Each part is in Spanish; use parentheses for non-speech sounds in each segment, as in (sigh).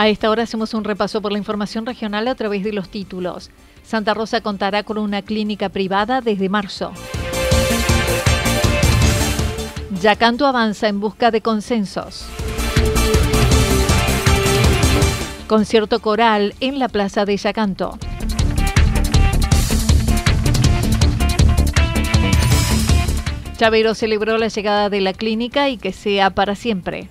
A esta hora hacemos un repaso por la información regional a través de los títulos. Santa Rosa contará con una clínica privada desde marzo. Yacanto avanza en busca de consensos. Concierto coral en la plaza de Yacanto. Chavero celebró la llegada de la clínica y que sea para siempre.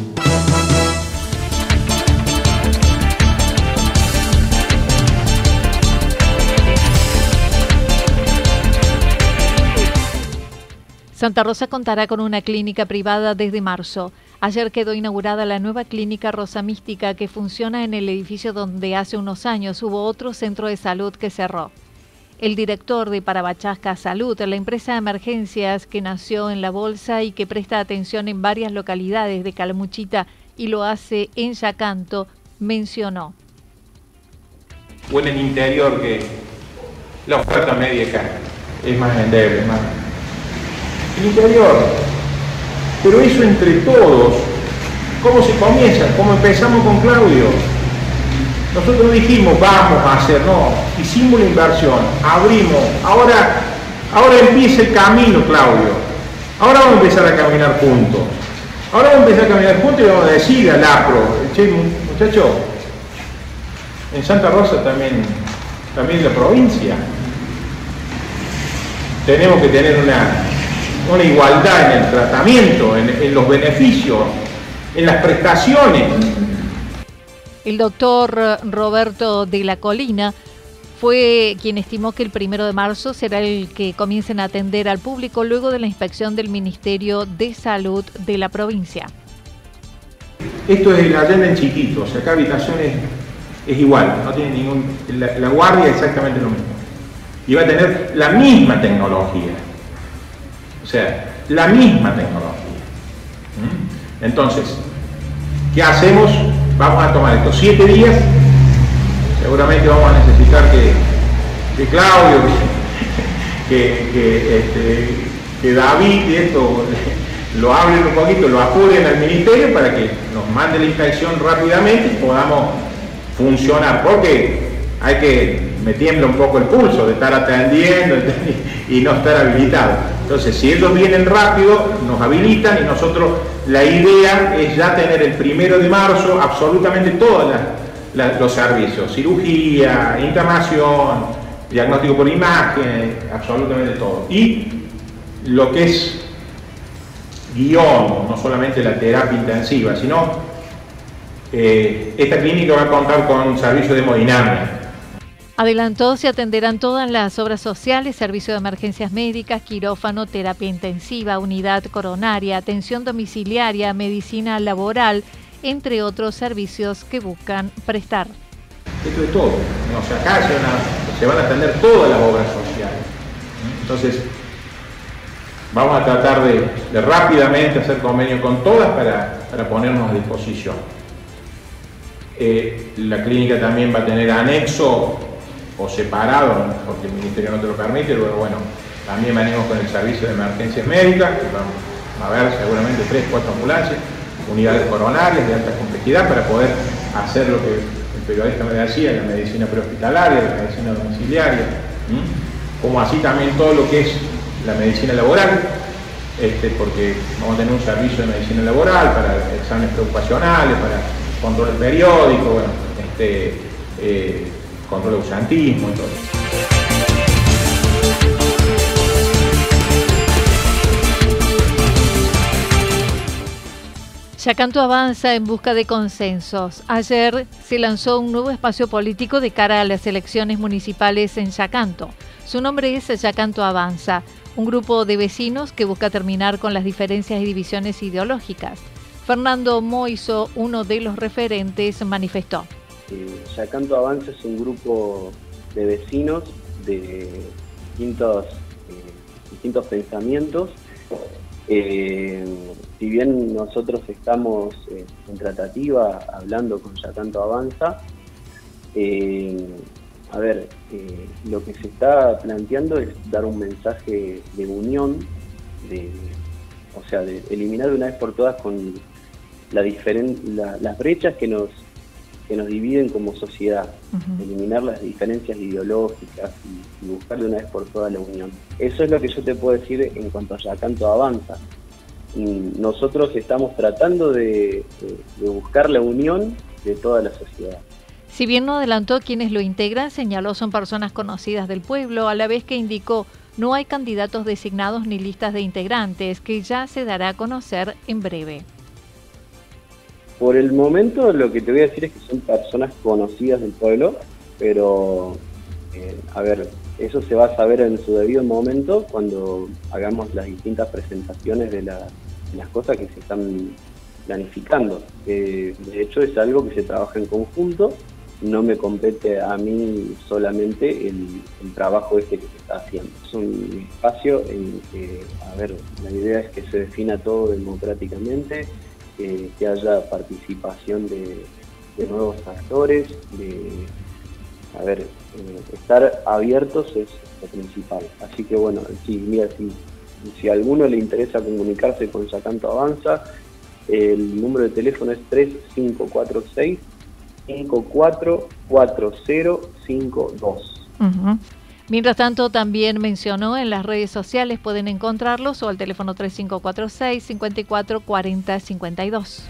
Santa Rosa contará con una clínica privada desde marzo. Ayer quedó inaugurada la nueva clínica Rosa Mística que funciona en el edificio donde hace unos años hubo otro centro de salud que cerró. El director de Parabachasca Salud, la empresa de emergencias que nació en la bolsa y que presta atención en varias localidades de Calamuchita y lo hace en Yacanto, mencionó. O en el interior que la oferta media es más endeble, más. Interior pero eso entre todos, ¿cómo se comienza? ¿Cómo empezamos con Claudio? Nosotros dijimos, vamos a hacer, no, hicimos la inversión, abrimos, ahora, ahora empieza el camino, Claudio. Ahora vamos a empezar a caminar juntos. Ahora vamos a empezar a caminar juntos y vamos a decir al APRO, che, muchacho, en Santa Rosa también, también la provincia, tenemos que tener una, una igualdad en el tratamiento, en, los beneficios, en las prestaciones. El doctor Roberto de la Colina fue quien estimó que el primero de marzo será el que comiencen a atender al público luego de la inspección del Ministerio de Salud de la provincia. Esto es la agenda en chiquito, o sea, acá habitaciones es igual, no tiene ningún. La, la guardia es exactamente lo mismo. Y va a tener la misma tecnología. O sea, la misma tecnología. ¿Mm? Entonces, ¿qué hacemos? Vamos a tomar estos siete días. Seguramente vamos a necesitar que, que Claudio, que, (laughs) que, este, que David y esto (laughs) lo hablen un poquito, lo apuren al ministerio para que nos mande la inspección rápidamente y podamos funcionar. Porque hay que, me tiembla un poco el pulso de estar atendiendo y no estar habilitado. Entonces, si ellos vienen rápido, nos habilitan y nosotros, la idea es ya tener el primero de marzo absolutamente todos los servicios, cirugía, inflamación, diagnóstico por imagen, absolutamente todo. Y lo que es guion, no solamente la terapia intensiva, sino eh, esta clínica va a contar con un servicio de hemodinamia, Adelantó se atenderán todas las obras sociales, servicio de emergencias médicas, quirófano, terapia intensiva, unidad coronaria, atención domiciliaria, medicina laboral, entre otros servicios que buscan prestar. Esto es todo. O acá se van, a, atender todas las obras sociales. Entonces, vamos a tratar de, rápidamente hacer convenio con todas para, ponernos a disposición. Eh, la clínica también va a tener anexo o separado, porque el Ministerio no te lo permite, luego bueno, también venimos con el servicio de emergencias médicas, que vamos a ver seguramente tres, cuatro ambulancias, unidades coronarias de alta complejidad para poder hacer lo que el periodista me decía, la medicina prehospitalaria, la medicina domiciliaria, como así también todo lo que es la medicina laboral, este, porque vamos a tener un servicio de medicina laboral para exámenes preocupacionales, para control periódico, bueno, este, eh, control ausentismo y todo eso. Yacanto avanza en busca de consensos. Ayer se lanzó un nuevo espacio político de cara a las elecciones municipales en Yacanto. Su nombre es Yacanto Avanza, un grupo de vecinos que busca terminar con las diferencias y divisiones ideológicas. Fernando Moiso, uno de los referentes, manifestó. Eh, Yacanto Avanza es un grupo de vecinos de distintos, eh, distintos pensamientos. Eh, si bien nosotros estamos eh, en tratativa hablando con Ya Tanto Avanza, a ver, lo que se está planteando es dar un mensaje de unión, o sea, de eliminar de una vez por todas las brechas que nos que nos dividen como sociedad, eliminar las diferencias ideológicas y, buscar de una vez por todas la unión. Eso es lo que yo te puedo decir en cuanto a Yacanto avanza. nosotros estamos tratando de, buscar la unión de toda la sociedad. Si bien no adelantó quienes lo integran, señaló son personas conocidas del pueblo, a la vez que indicó no hay candidatos designados ni listas de integrantes, que ya se dará a conocer en breve. Por el momento lo que te voy a decir es que son personas conocidas del pueblo, pero eh, a ver, eso se va a saber en su debido momento cuando hagamos las distintas presentaciones de, las cosas que se están planificando. de hecho es algo que se trabaja en conjunto, no me compete a mí solamente el, el, trabajo este que se está haciendo. Es un espacio en que, a ver, la idea es que se defina todo democráticamente, que, haya participación de, nuevos actores, de, a ver, eh, estar abiertos es lo principal. Así que bueno, sí, mira, si, si a alguno le interesa comunicarse con Sacanto Avanza, el número de teléfono es 3546 544052. Mientras tanto, también mencionó en las redes sociales pueden encontrarlos o al teléfono 3546 54 52.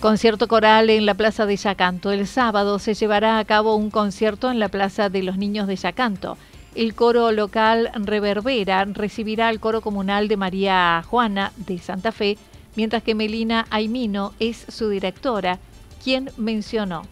Concierto coral en la Plaza de Yacanto. El sábado se llevará a cabo un concierto en la Plaza de los Niños de Yacanto. El coro local Reverbera recibirá al coro comunal de María Juana de Santa Fe, mientras que Melina Aimino es su directora, quien mencionó.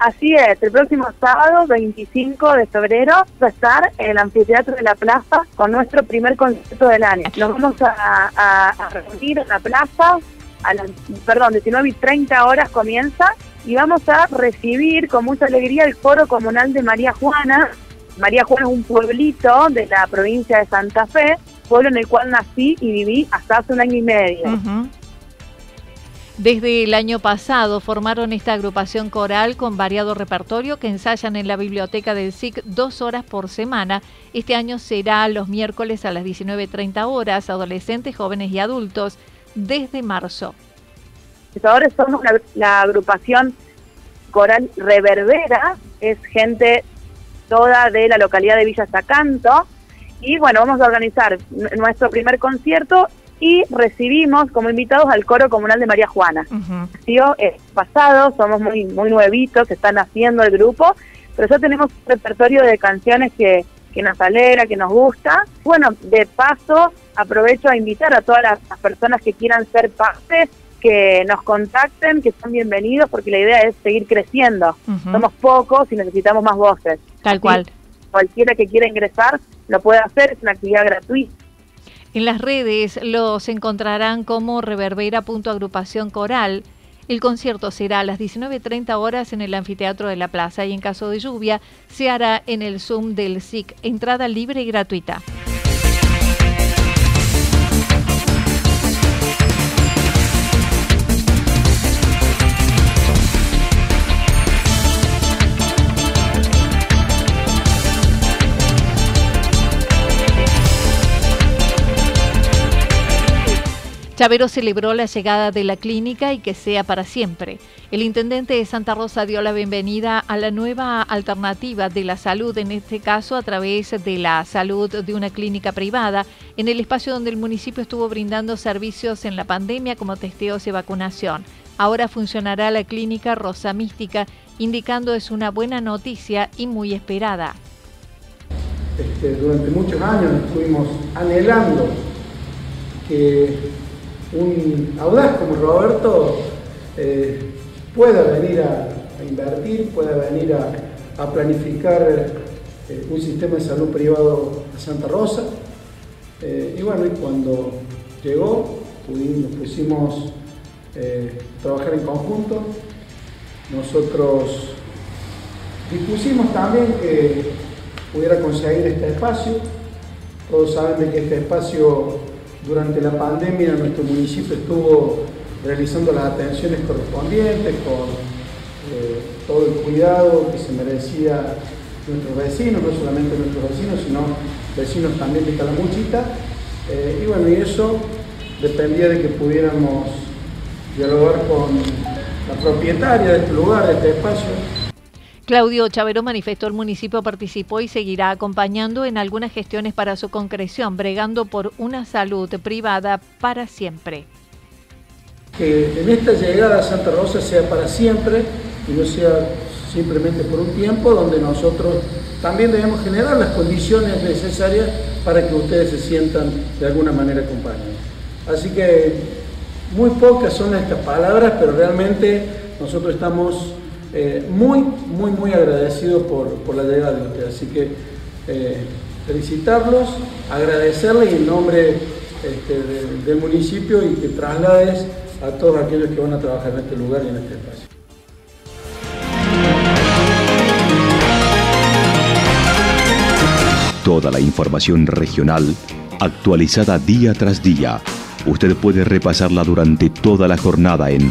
Así es, el próximo sábado 25 de febrero va a estar en el anfiteatro de la plaza con nuestro primer concierto del año. Nos vamos a, reunir en la plaza, a las, perdón, 19 y 30 horas comienza y vamos a recibir con mucha alegría el foro comunal de María Juana. María Juana es un pueblito de la provincia de Santa Fe, pueblo en el cual nací y viví hasta hace un año y medio. Desde el año pasado formaron esta agrupación coral con variado repertorio que ensayan en la biblioteca del SIC dos horas por semana. Este año será los miércoles a las 19.30 horas, adolescentes, jóvenes y adultos, desde marzo. Ahora somos la, agrupación coral Reverbera, es gente toda de la localidad de Villa Zacanto. Y bueno, vamos a organizar nuestro primer concierto y recibimos como invitados al coro comunal de María Juana. Uh es pasado, somos muy, muy nuevitos, están haciendo el grupo, pero ya tenemos un repertorio de canciones que, que nos alegra, que nos gusta. Bueno, de paso, aprovecho a invitar a todas las, personas que quieran ser parte, que nos contacten, que son bienvenidos, porque la idea es seguir creciendo. Somos pocos y necesitamos más voces. Tal cual. Cualquiera que quiera ingresar lo puede hacer, es una actividad gratuita en las redes los encontrarán como reverbera.agrupación coral. El concierto será a las 19.30 horas en el anfiteatro de la plaza y en caso de lluvia se hará en el Zoom del SIC. Entrada libre y gratuita. Chavero celebró la llegada de la clínica y que sea para siempre. El intendente de Santa Rosa dio la bienvenida a la nueva alternativa de la salud, en este caso a través de la salud de una clínica privada, en el espacio donde el municipio estuvo brindando servicios en la pandemia como testeos y vacunación. Ahora funcionará la clínica Rosa Mística, indicando es una buena noticia y muy esperada. Este, durante muchos años estuvimos anhelando que un audaz como Roberto eh, pueda venir a, invertir, pueda venir a, planificar eh, un sistema de salud privado a Santa Rosa. Eh, y bueno, cuando llegó, pudimos, pusimos trabajar en conjunto. Nosotros dispusimos también que pudiera conseguir este espacio. Todos saben que este espacio durante la pandemia nuestro municipio estuvo realizando las atenciones correspondientes con eh, todo el cuidado que se merecía nuestros vecinos, no solamente nuestros vecinos, sino vecinos también de Calamuchita. Eh, y bueno, y eso dependía de que pudiéramos dialogar con la propietaria de este lugar, de este espacio, Claudio Chavero manifestó el municipio participó y seguirá acompañando en algunas gestiones para su concreción, bregando por una salud privada para siempre. Que en esta llegada a Santa Rosa sea para siempre y no sea simplemente por un tiempo, donde nosotros también debemos generar las condiciones necesarias para que ustedes se sientan de alguna manera acompañados. Así que muy pocas son estas palabras, pero realmente nosotros estamos eh, muy, muy, muy agradecido por, la llegada de ustedes. Así que eh, felicitarlos, agradecerles en nombre este, del municipio y que traslades a todos aquellos que van a trabajar en este lugar y en este espacio. Toda la información regional actualizada día tras día. Usted puede repasarla durante toda la jornada en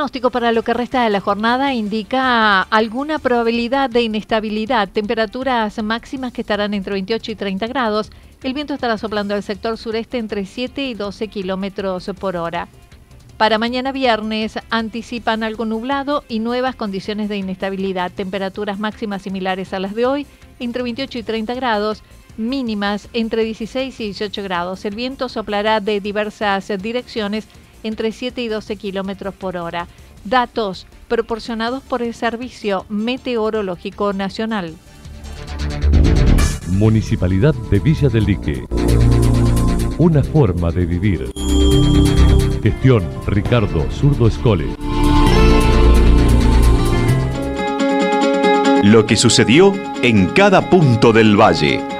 Pronóstico para lo que resta de la jornada indica alguna probabilidad de inestabilidad, temperaturas máximas que estarán entre 28 y 30 grados. El viento estará soplando al sector sureste entre 7 y 12 kilómetros por hora. Para mañana viernes anticipan algo nublado y nuevas condiciones de inestabilidad, temperaturas máximas similares a las de hoy, entre 28 y 30 grados, mínimas entre 16 y 18 grados. El viento soplará de diversas direcciones entre 7 y 12 kilómetros por hora. Datos proporcionados por el Servicio Meteorológico Nacional. Municipalidad de Villa del Lique. Una forma de vivir. Gestión Ricardo Zurdo Escole. Lo que sucedió en cada punto del valle.